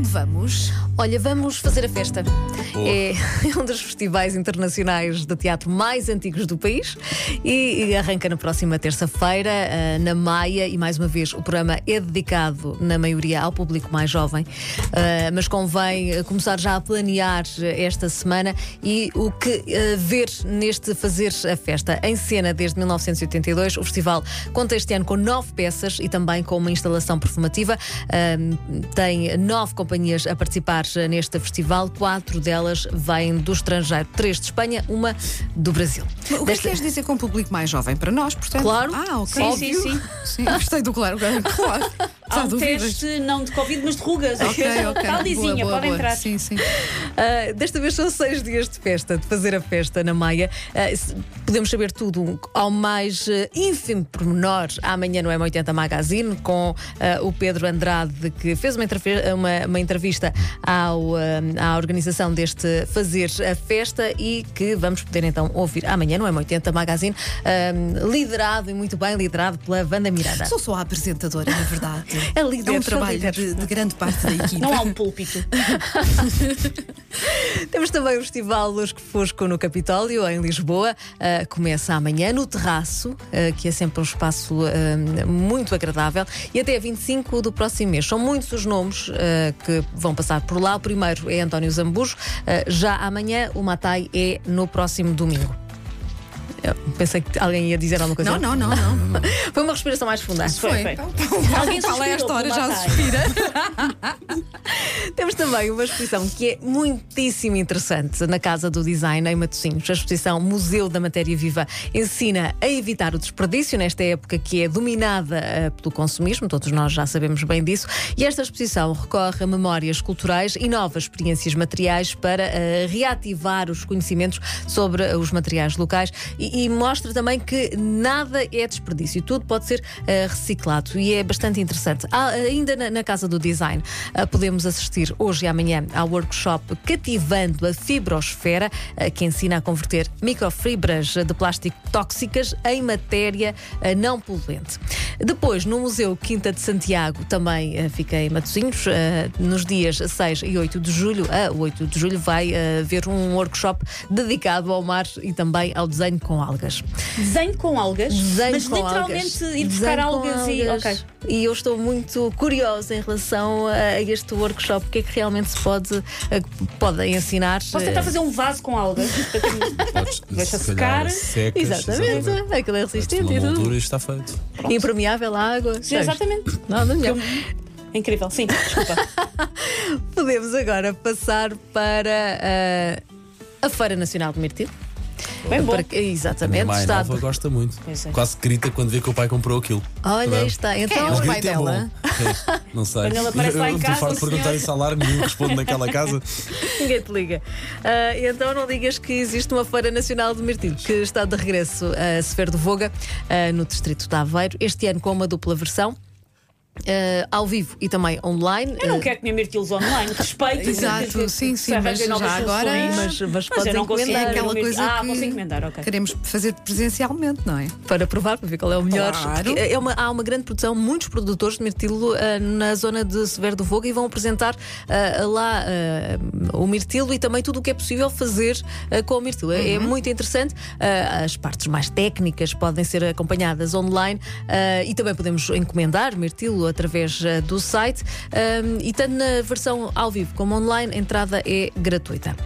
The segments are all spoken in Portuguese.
onde vamos? Olha, vamos fazer a festa. É um dos festivais internacionais de teatro mais antigos do país e, e arranca na próxima terça-feira, uh, na Maia, e mais uma vez o programa é dedicado, na maioria, ao público mais jovem. Uh, mas convém começar já a planear esta semana e o que uh, ver neste fazer a festa. Em cena desde 1982, o festival conta este ano com nove peças e também com uma instalação perfumativa. tem nove companhias a participar neste festival, quatro delas vêm do estrangeiro, três de Espanha, uma do Brasil. O que Desta... queres dizer com um público mais jovem? Para nós, portanto? Claro. Ah, ok. Sim, sim, sim. sim. Gostei do claro. claro. Há um teste, não de Covid, mas de rugas. Ok, ok. Caldizinha, boa, podem entrar. Sim, sim. Uh, desta vez são seis dias de festa, de fazer a festa na Maia. Uh, podemos saber tudo ao mais uh, ínfimo pormenor amanhã no M80 Magazine com o Pedro Andrade, que fez uma, uma, uma entrevista ao, à organização deste Fazer a Festa e que vamos poder então ouvir amanhã no M80 Magazine, liderado e muito bem liderado pela Wanda Miranda. Sou só a apresentadora, na verdade. É líder. É um trabalho de, de, grande parte da equipe. Não há um púlpito. Temos também o Festival Lusco Fosco no Capitólio, em Lisboa. Uh, começa amanhã no Terraço, uh, que é sempre um espaço uh, muito agradável, e até 25 do próximo mês. São muitos os nomes que vão passar por lá. O primeiro é António Zambujo. já amanhã, o Matai é no próximo domingo. Eu pensei que alguém ia dizer alguma coisa. Não, não, não, não. foi uma respiração mais funda. Foi, foi. Alguém fala esta hora já suspira. Temos também uma exposição que é muitíssimo interessante na Casa do Design, em Matosinhos. A exposição Museu da Matéria Viva ensina a evitar o desperdício nesta época que é dominada uh, pelo consumismo, todos nós já sabemos bem disso. E esta exposição recorre a memórias culturais e novas experiências materiais para uh, reativar os conhecimentos sobre os materiais locais e, e, mostra também que nada é desperdício, tudo pode ser uh, reciclado e é bastante interessante. Há, ainda na, na, Casa do Design, uh, podemos assistir hoje e amanhã ao workshop Cativando a Fibrosfera, uh, que ensina a converter microfibras de plástico tóxicas em matéria não poluente. Depois, no Museu Quinta de Santiago, também fica em Matosinhos, nos dias 6 e 8 de julho, a 8 de julho, vai haver um workshop dedicado ao mar e também ao desenho com algas. Desenho com algas? Desenho mas com literalmente algas. ir buscar algas, algas, e. Okay. E eu estou muito curiosa em relação a este workshop, o que é que realmente se pode, pode ensinar. Posso tentar fazer um vaso com algas? Deixa secar. Secas, exatamente. exatamente. Aquilo é resistente e tudo. está feito. Pronto. Impermeável à água. Sim, exatamente. Nada melhor. Incrível, sim, desculpa. Podemos agora passar para uh, a Feira Nacional de Mirtilo. Bem bom. Para, exatamente. A minha está... nova gosta muito. É. Quase grita quando vê que o pai comprou aquilo. Olha, aí está. Então, é o pai dela? É, não sei. Quando ela aparece lá em casa, Estou farto de perguntar isso a alarme nenhum responde naquela casa. Ninguém te liga. Uh, então não digas que existe uma Feira Nacional de Mirtilho que está de regresso a Sefer de Voga, uh, no distrito de Aveiro, este ano com uma dupla versão. Uh, ao vivo e também online. Eu não uh, quero comer mirtilos online, respeito. Exato, sim, sim, mas já agora. Mas, mas, mas eu não consigo aquela coisa ah, que encomendar, ok. Queremos fazer presencialmente, não é? Para provar, para ver qual é o melhor. Claro. É uma, há uma grande produção, muitos produtores de mirtilo uh, na zona de Severo do Vogo e vão apresentar lá o mirtilo e também tudo o que é possível fazer com o mirtilo. É, é uhum. é muito interessante. as partes mais técnicas podem ser acompanhadas online e também podemos encomendar mirtilo através uh, do site um, e tanto na versão ao vivo como online, a entrada é gratuita.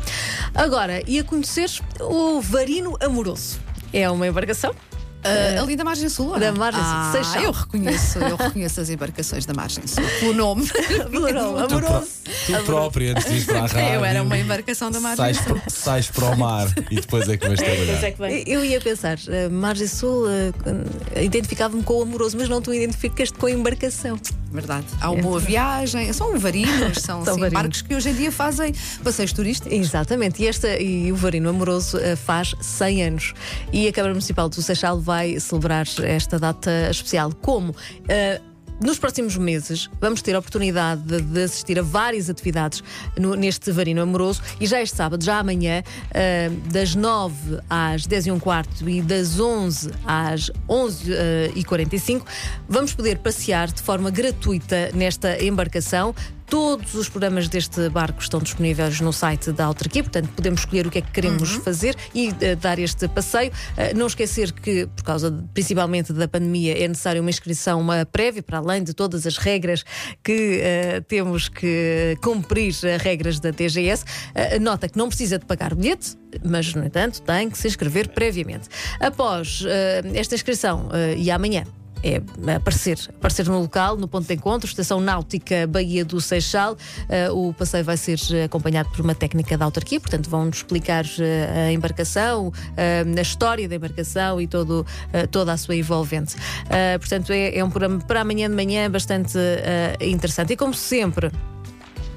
Agora, e a conhecer o Varino Amoroso. É uma embarcação Uh, ali da margem sul? Da margem ah, sul, Seixal. Eu reconheço, eu reconheço as embarcações da margem sul. Pelo nome. Pelo nome, amoroso. Tu, tu própria, antes de ir para a rádio. Eu era uma embarcação da margem sais sul. Para, sais para o mar e depois é que vais trabalhar. É que vem. Eu ia pensar, uh, margem sul, uh, identificava-me com o amoroso, mas não tu identificas-te com a embarcação. Verdade. Há uma boa viagem, são varinos, são, São sim, varinos. barcos que hoje em dia fazem passeios turísticos. Exatamente, e, esta, e o Varino Amoroso uh, faz 100 anos. E a Câmara Municipal do Seixal vai celebrar esta data especial. Como? Uh, nos próximos meses vamos ter a oportunidade de, de assistir a várias atividades no, neste Varino Amoroso e já este sábado, já amanhã, uh, das 9 às 10 e um quarto e das 11 às 11 uh, e 45, vamos poder passear de forma gratuita nesta embarcação Todos os programas deste barco estão disponíveis no site da autarquia, portanto podemos escolher o que é que queremos fazer e eh, dar este passeio. Eh, não esquecer que, por causa de- principalmente da pandemia, é necessária uma inscrição uma prévia, para além de todas as regras que eh, temos que cumprir, as regras da TGS. Nota que não precisa de pagar bilhete, mas, no entanto, tem que se inscrever previamente. Após esta inscrição e amanhã é aparecer, aparecer no local, no ponto de encontro, Estação Náutica Baía do Seixal. Eh, o passeio vai ser eh, acompanhado por uma técnica da autarquia, portanto, vão-nos explicar eh, a embarcação, a história da embarcação e todo, toda a sua envolvente. Portanto, é, é um programa para amanhã de manhã bastante interessante. E como sempre.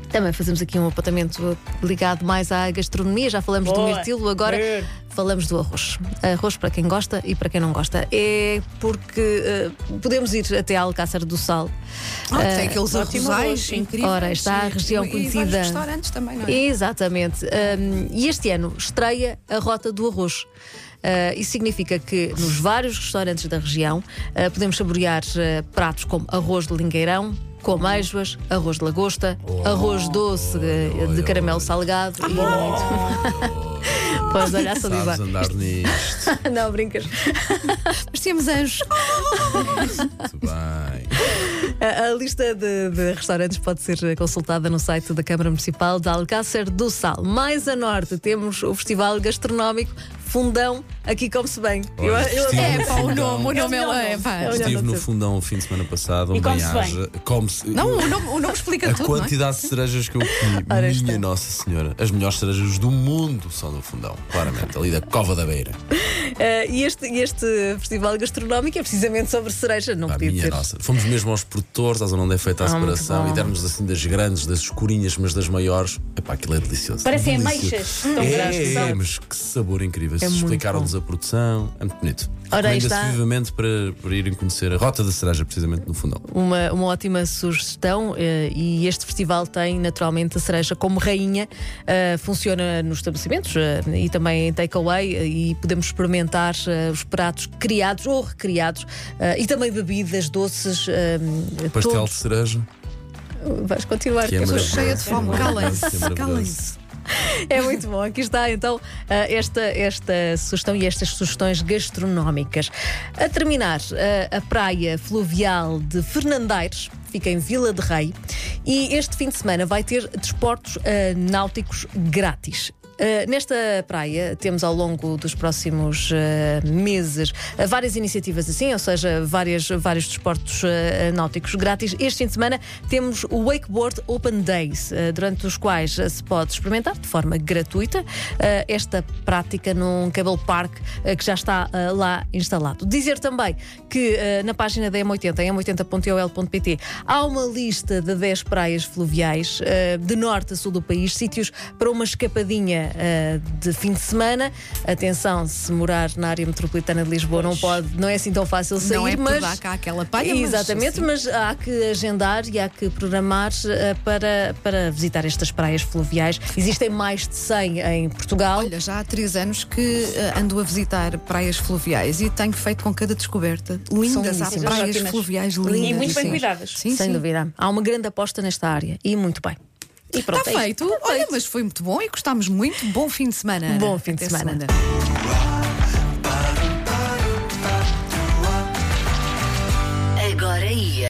Também fazemos aqui um apontamento ligado mais à gastronomia. Já falamos do Boa. mirtilo, agora É. falamos do arroz. Arroz para quem gosta e para quem não gosta. É porque eh, podemos ir até Alcácer do Sal. Ah, Eh, tem aqueles ótimo arrozais incríveis. Ora, está a região e, conhecida- E restaurantes também, não é? Exatamente. Um, e este ano estreia a Rota do Arroz. Uh, isso significa que nos vários restaurantes da região uh, podemos saborear uh, pratos como arroz de lingueirão, com amêijoas, arroz de lagosta, arroz doce uh, de caramelo salgado e muito. Podes olhar só Sabes andar nisto. Não, brincas. Mas temos anjos. Muito bem. A, a lista de, de restaurantes pode ser consultada no site da Câmara Municipal de Alcácer do Sal. Mais a norte temos o Festival Gastronómico Fundão. Aqui come-se bem. Eu- Olha, eu- estive É, no pá, o fundão. nome, o É o nome é, nome. pá. É Estive no fundão o fim de semana passado. E um come-se banhaja. Come-se. Não, o nome, o nome explica A tudo, não é? quantidade de cerejas que eu comi, Ora minha está. Nossa Senhora, as melhores cerejas do mundo são no fundão, claramente, ali da Cova da Beira. Eh, e este, este festival gastronómico é precisamente sobre cereja, não Ah, podia minha ser. nossa. Fomos mesmo aos produtores, à zona onde é feita a Ah, separação e dermos assim das grandes, das escurinhas, mas das maiores. Epá, aquilo é delicioso. Parecem ameixas, tão É, grandes é, mas que sabor incrível. É Explicaram-nos a produção, é muito bonito. Ora, aí está. vivamente para, para irem conhecer a Rota da Cereja, precisamente no fundão. Uma, uma ótima sugestão eh, e este festival tem naturalmente a cereja como rainha. eh, funciona nos estabelecimentos eh, e também em takeaway e podemos experimentar os pratos criados ou recriados e também bebidas doces. Pastel todos. de cereja, Vais continuar. que é eu maravilhoso. cheia de fome. É Calem-se, calem-se. É muito bom. Aqui está então eh, esta, esta sugestão e estas sugestões gastronómicas. A terminar, eh, a praia fluvial de Fernandeiros. Fica em Vila de Rei e este fim de semana vai ter desportos eh, náuticos grátis. Uh, nesta praia temos ao longo dos próximos uh, meses uh, várias iniciativas assim, ou seja, várias, vários desportos náuticos grátis. Este fim de semana temos o Wakeboard Open Days, durante os quais se pode experimentar de forma gratuita esta prática num cable park que já está lá instalado. Dizer também que na página da M80, em m80.ol.pt, há uma lista de 10 praias fluviais de norte a sul do país, sítios para uma escapadinha uh, de fim de semana. Atenção, se morar na área metropolitana de Lisboa não pode, não é assim tão fácil sair, Não é mas dar cá aquela palha, mas Exatamente, assim- mas há que agendar e há que programar uh, para, para visitar estas praias fluviais. Existem mais de 100 em Portugal. Olha, já há três anos que eh, ando a visitar praias fluviais e tenho feito com cada descoberta. Lindas, há praias fluviais E lindas. muito bem cuidadas. Sim, sem sim. dúvida. Há uma grande aposta nesta área e muito bem. E pronto, Está é feito. Olha, mas foi muito bom e gostámos muito. Bom fim de semana. Ana. Bom fim de Até semana. segunda.